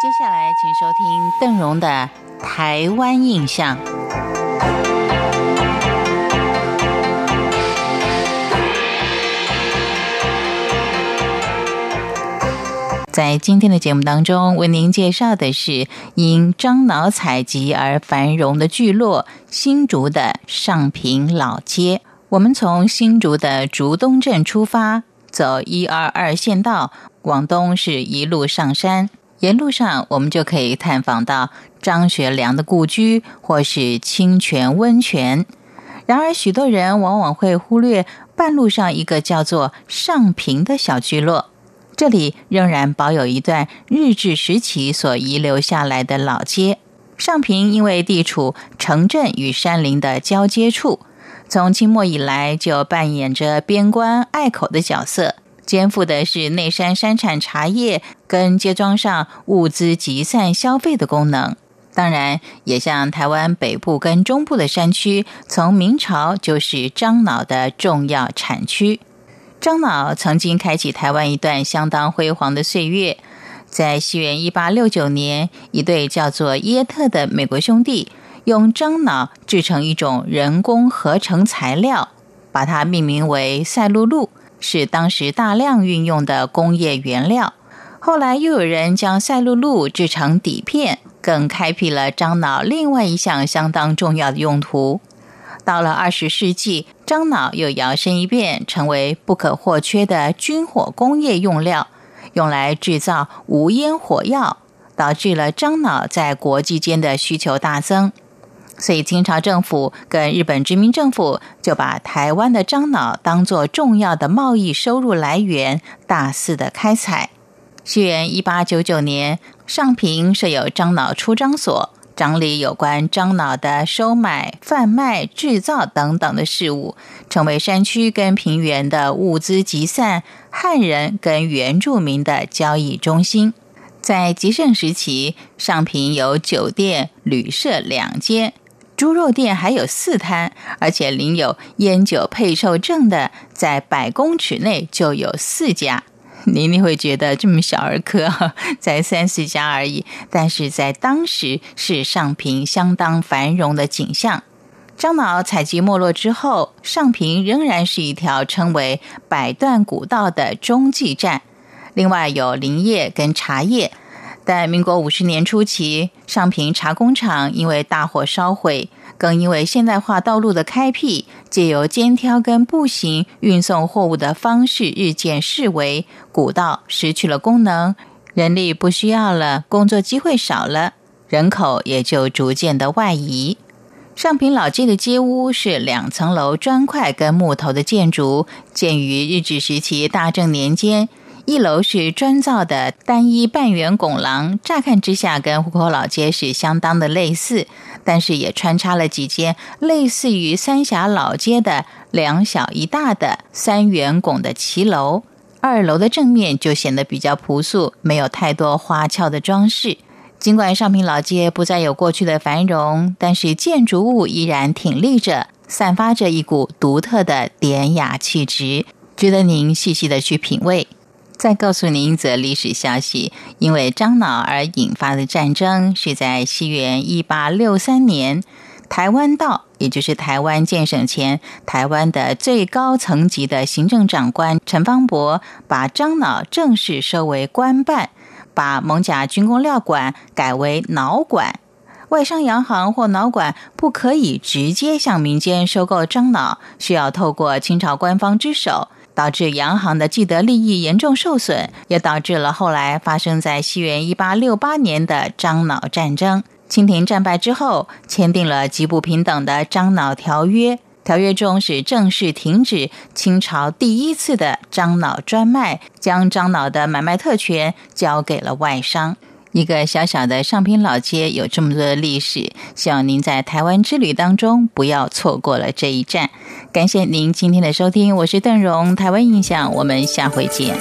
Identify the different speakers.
Speaker 1: 接下来，请收听邓荣的《台湾印象》。在今天的节目当中，为您介绍的是因樟脑采集而繁荣的聚落——新竹的上平老街。我们从新竹的竹东镇出发，走一二二县道，往东是一路上山。沿路上，我们就可以探访到张学良的故居，或是清泉温泉。然而，许多人往往会忽略半路上一个叫做上平的小聚落。这里仍然保有一段日治时期所遗留下来的老街。上平因为地处城镇与山林的交接处，从清末以来就扮演着边关隘口的角色，肩负的是内山山产茶叶跟街庄上物资集散消费的功能。当然，也像台湾北部跟中部的山区，从明朝就是樟脑的重要产区。樟脑曾经开启台湾一段相当辉煌的岁月。在西元一八六九年，一对叫做耶特的美国兄弟用樟脑制成一种人工合成材料，把它命名为赛璐璐，是当时大量运用的工业原料。后来又有人将赛璐璐制成底片，更开辟了樟脑另外一项相当重要的用途。到了二十世纪，樟脑又摇身一变，成为不可或缺的军火工业用料，用来制造无烟火药，导致了樟脑在国际间的需求大增。所以，清朝政府跟日本殖民政府就把台湾的樟脑当作重要的贸易收入来源，大肆的开采。西元一八九九年，上平设有樟脑出张所。掌理有关樟脑的收买、贩卖、制造等等的事务，成为山区跟平原的物资集散、汉人跟原住民的交易中心。在极盛时期，上平有酒店、旅社两间，猪肉店还有四摊，而且领有烟酒配售证的，在百公尺内就有四家。您一定会觉得这么小儿科，才三四家而已。但是在当时是上平相当繁荣的景象。樟脑采集没落之后，上平仍然是一条称为百段古道的中继站。另外有林业跟茶叶。在民国五十年初期，上平茶工厂因为大火烧毁。更因为现代化道路的开辟，借由肩挑跟步行运送货物的方式日渐式微，古道失去了功能，人力不需要了，工作机会少了，人口也就逐渐的外移。上平老街的街屋是两层楼砖块跟木头的建筑，建于日治时期大正年间。一楼是砖造的单一半圆拱廊，乍看之下跟户口老街是相当的类似，但是也穿插了几间类似于三峡老街的两小一大的三圆拱的骑楼。二楼的正面就显得比较朴素，没有太多花俏的装饰。尽管上平老街不再有过去的繁荣，但是建筑物依然挺立着，散发着一股独特的典雅气质，值得您细细的去品味。再告诉您一则历史消息：因为樟脑而引发的战争，是在西元一八六三年，台湾道，也就是台湾建省前，台湾的最高层级的行政长官陈方伯，把樟脑正式收为官办，把蒙甲军工料馆改为脑馆，外商洋行或脑馆不可以直接向民间收购樟脑，需要透过清朝官方之手。导致洋行的既得利益严重受损，也导致了后来发生在西元一八六八年的樟脑战争。清廷战败之后，签订了极不平等的樟脑条约。条约中是正式停止清朝第一次的樟脑专卖，将樟脑的买卖特权交给了外商。一个小小的上平老街有这么多的历史，希望您在台湾之旅当中不要错过了这一站。感谢您今天的收听，我是邓荣，台湾印象，我们下回见。